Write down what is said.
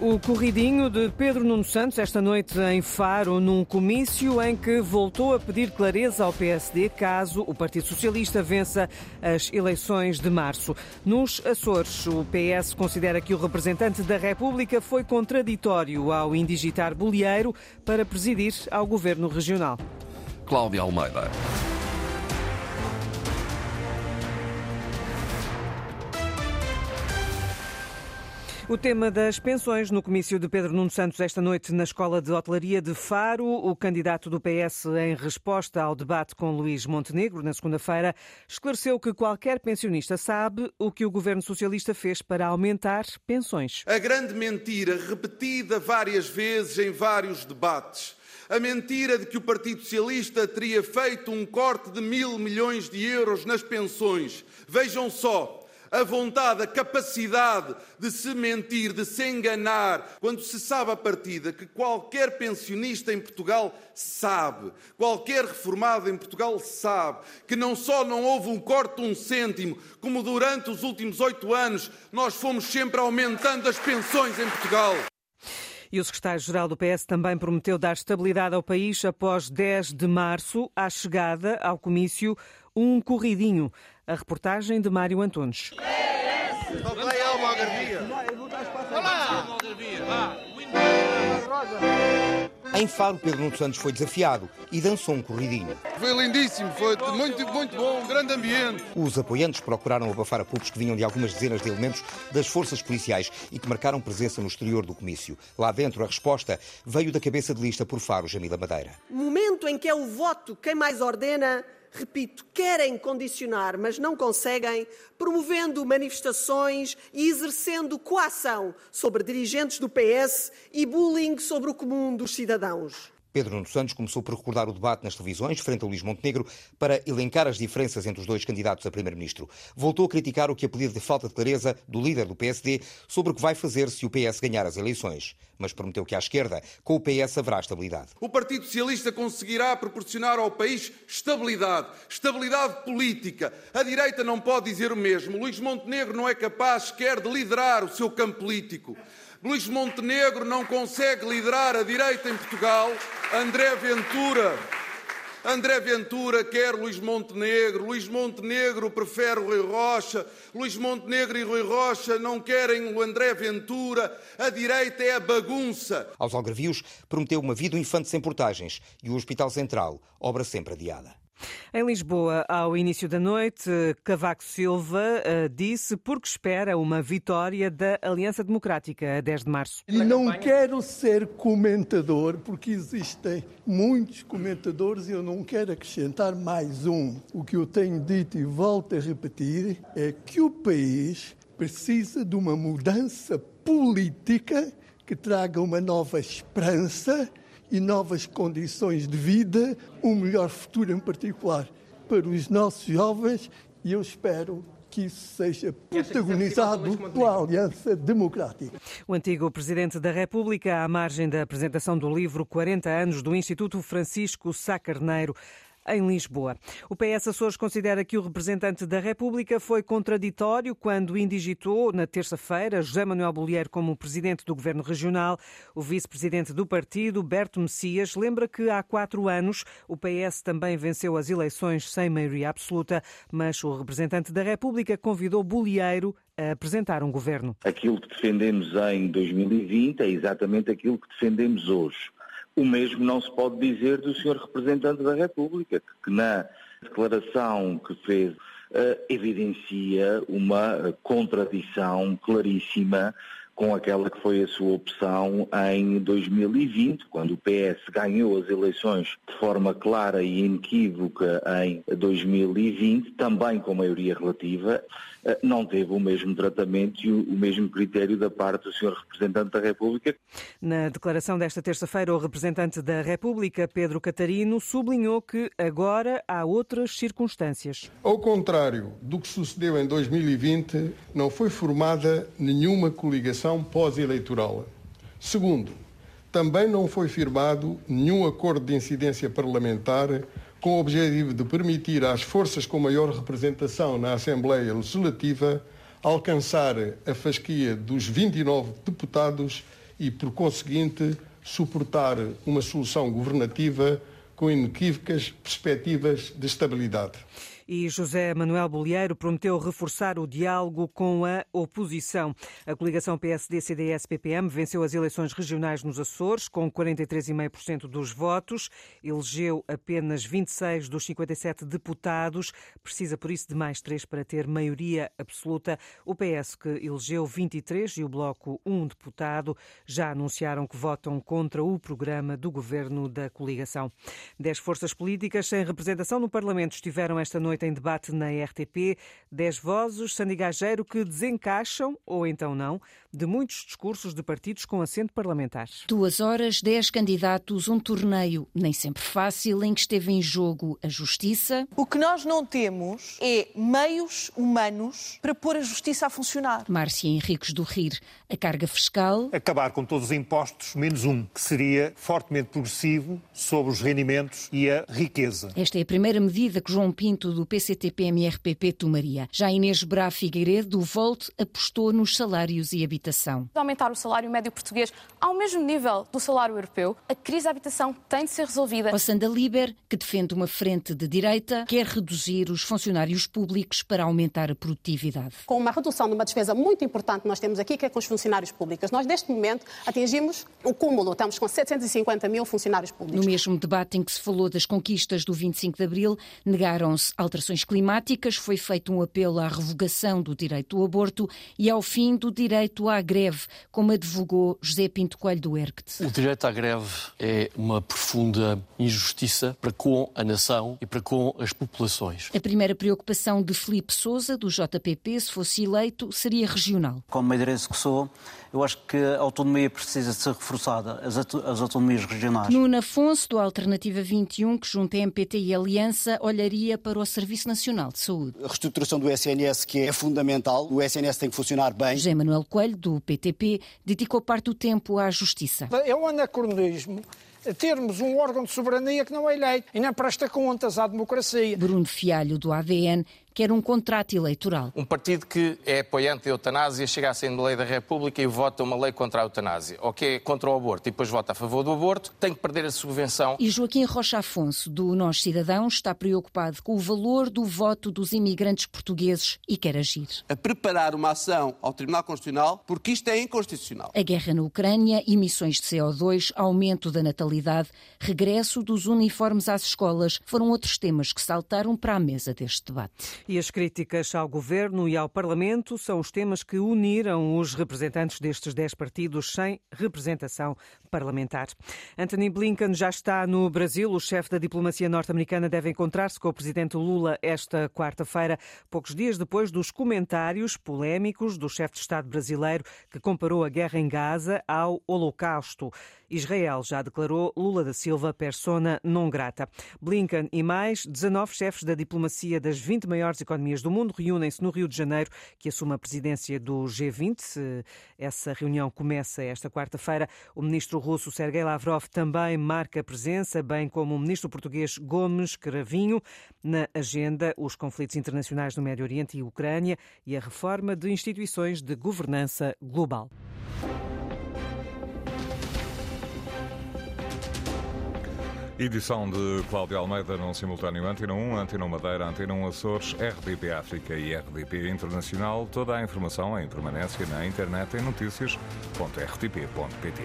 O corridinho de Pedro Nuno Santos esta noite em Faro, num comício em que voltou a pedir clareza ao PSD caso o Partido Socialista vença as eleições de março. Nos Açores, o PS considera que o representante da República foi contraditório ao indigitar Bolieiro para presidir ao governo regional. Cláudia Almeida. O tema das pensões no comício de Pedro Nuno Santos esta noite na Escola de Hotelaria de Faro. O candidato do PS, em resposta ao debate com Luís Montenegro na segunda-feira, esclareceu que qualquer pensionista sabe o que o governo socialista fez para aumentar pensões. A grande mentira, repetida várias vezes em vários debates, a mentira de que o Partido Socialista teria feito um corte de mil milhões de euros nas pensões. Vejam só, a vontade, a capacidade de se mentir, de se enganar, quando se sabe a partida que qualquer pensionista em Portugal sabe, qualquer reformado em Portugal sabe, que não só não houve um corte um cêntimo, como durante os últimos oito anos nós fomos sempre aumentando as pensões em Portugal. E o secretário-geral do PS também prometeu dar estabilidade ao país após 10 de março, à chegada ao comício, um corridinho. A reportagem de Mário Antunes. Em Faro, Pedro Nuno Santos foi desafiado e dançou um corridinho. Foi lindíssimo, foi muito, muito bom, um grande ambiente. Os apoiantes procuraram abafar a públicos que vinham de algumas dezenas de elementos das forças policiais e que marcaram presença no exterior do comício. Lá dentro, a resposta veio da cabeça de lista por Faro, Jamila Madeira. Momento em que é o voto quem mais ordena repito, querem condicionar, mas não conseguem, promovendo manifestações e exercendo coação sobre dirigentes do PS e bullying sobre o comum dos cidadãos. Pedro Nuno Santos começou por recordar o debate nas televisões, frente a Luís Montenegro, para elencar as diferenças entre os dois candidatos a primeiro-ministro. Voltou a criticar o que apelido de falta de clareza do líder do PSD sobre o que vai fazer se o PS ganhar as eleições. Mas prometeu que à esquerda, com o PS, haverá estabilidade. O Partido Socialista conseguirá proporcionar ao país estabilidade, estabilidade política. A direita não pode dizer o mesmo. Luís Montenegro não é capaz sequer de liderar o seu campo político. Luís Montenegro não consegue liderar a direita em Portugal. André Ventura. André Ventura quer Luís Montenegro, Luís Montenegro prefere Rui Rocha, Luís Montenegro e Rui Rocha não querem o André Ventura, a direita é a bagunça. Aos algarvios prometeu uma vida infante sem portagens e o Hospital Central, obra sempre adiada. Em Lisboa, ao início da noite, Cavaco Silva uh, disse porque espera uma vitória da Aliança Democrática a 10 de março. Não quero ser comentador, porque existem muitos comentadores e eu não quero acrescentar mais um. O que eu tenho dito e volto a repetir é que o país precisa de uma mudança política que traga uma nova esperança e novas condições de vida, um melhor futuro em particular para os nossos jovens e eu espero que isso seja protagonizado pela Aliança Democrática. O antigo Presidente da República, à margem da apresentação do livro 40 anos do Instituto Francisco Sá Carneiro, em Lisboa. O PS Açores considera que o representante da República foi contraditório quando indigitou, na terça-feira, José Manuel Bolieiro como presidente do Governo Regional. O vice-presidente do partido, Berto Messias, lembra que há quatro anos o PS também venceu as eleições sem maioria absoluta, mas o representante da República convidou Bolieiro a apresentar um governo. Aquilo que defendemos em 2020 é exatamente aquilo que defendemos hoje. O mesmo não se pode dizer do Sr. Representante da República, que na declaração que fez uh, evidencia uma contradição claríssima com aquela que foi a sua opção em 2020, quando o PS ganhou as eleições de forma clara e inequívoca em 2020, também com maioria relativa, não teve o mesmo tratamento e o mesmo critério da parte do Sr. Representante da República. Na declaração desta terça-feira, o representante da República, Pedro Catarino, sublinhou que agora há outras circunstâncias. Ao contrário do que sucedeu em 2020, não foi formada nenhuma coligação pós-eleitoral. Segundo, também não foi firmado nenhum acordo de incidência parlamentar com o objetivo de permitir às forças com maior representação na Assembleia Legislativa alcançar a fasquia dos 29 deputados e, por conseguinte, suportar uma solução governativa com inequívocas perspectivas de estabilidade e José Manuel Bolieiro prometeu reforçar o diálogo com a oposição. A coligação PSD-CDS-PPM venceu as eleições regionais nos Açores com 43,5% dos votos, elegeu apenas 26 dos 57 deputados, precisa por isso de mais três para ter maioria absoluta. O PS que elegeu 23 e o Bloco um deputado já anunciaram que votam contra o programa do governo da coligação. Dez forças políticas sem representação no Parlamento estiveram esta noite noite em debate na RTP. Dez vozes, sandigageiro, que desencaixam, ou então não, de muitos discursos de partidos com assento parlamentar. Duas horas, dez candidatos, um torneio nem sempre fácil, em que esteve em jogo a justiça. O que nós não temos é meios humanos para pôr a justiça a funcionar. Márcia Henriques do Rir, a carga fiscal. Acabar com todos os impostos, menos um, que seria fortemente progressivo sobre os rendimentos e a riqueza. Esta é a primeira medida que João Pinto do PCTP-MRPP tomaria. Já Inês Brá Figueiredo, do Volt, apostou nos salários e habitação. Aumentar o salário médio português ao mesmo nível do salário europeu, a crise da habitação tem de ser resolvida. Ossanda Liber, que defende uma frente de direita, quer reduzir os funcionários públicos para aumentar a produtividade. Com uma redução de uma despesa muito importante que nós temos aqui, que é com os funcionários públicos. Nós, neste momento, atingimos o cúmulo. Estamos com 750 mil funcionários públicos. No mesmo debate em que se falou das conquistas do 25 de Abril, negaram-se alterações alterações climáticas, foi feito um apelo à revogação do direito ao aborto e ao fim do direito à greve, como advogou José Pinto Coelho do ERCT. O direito à greve é uma profunda injustiça para com a nação e para com as populações. A primeira preocupação de Felipe Sousa, do JPP, se fosse eleito, seria regional. Como madeirense que sou, eu acho que a autonomia precisa de ser reforçada, as, as autonomias regionais. Nuno Afonso, do Alternativa 21, que junta a MPT e a Aliança, olharia para o Serviço Nacional de Saúde. A reestruturação do SNS, que é fundamental, o SNS tem que funcionar bem. José Manuel Coelho, do PTP, dedicou parte do tempo à justiça. É um anacronismo termos um órgão de soberania que não é eleito e não presta contas à democracia. Bruno Fialho, do ADN, quer um contrato eleitoral. Um partido que é apoiante da eutanásia chega à Assembleia da República e vota uma lei contra a eutanásia, ou que é contra o aborto e depois vota a favor do aborto, tem que perder a subvenção. E Joaquim Rocha Afonso, do Nós Cidadãos, está preocupado com o valor do voto dos imigrantes portugueses e quer agir. A preparar uma ação ao Tribunal Constitucional, porque isto é inconstitucional. A guerra na Ucrânia, emissões de CO2, aumento da natalidade, regresso dos uniformes às escolas foram outros temas que saltaram para a mesa deste debate. E as críticas ao governo e ao Parlamento são os temas que uniram os representantes destes dez partidos sem representação parlamentar. Anthony Blinken já está no Brasil. O chefe da diplomacia norte-americana deve encontrar-se com o presidente Lula esta quarta-feira, poucos dias depois dos comentários polémicos do chefe de Estado brasileiro que comparou a guerra em Gaza ao Holocausto. Israel já declarou Lula da Silva persona non grata. Blinken e mais 19 chefes da diplomacia das 20 maiores economias do mundo reúnem-se no Rio de Janeiro, que assume a presidência do G20. Essa reunião começa esta quarta-feira. O ministro russo Sergei Lavrov também marca presença, bem como o ministro português Gomes Cravinho. Na agenda, os conflitos internacionais no Médio Oriente e Ucrânia e a reforma de instituições de governança global. Edição de Cláudia Almeida num simultâneo Antena 1, Antena Madeira, Antena 1 Açores, RDP África e RDP Internacional. Toda a informação em permanência na internet em notícias.rtp.pt.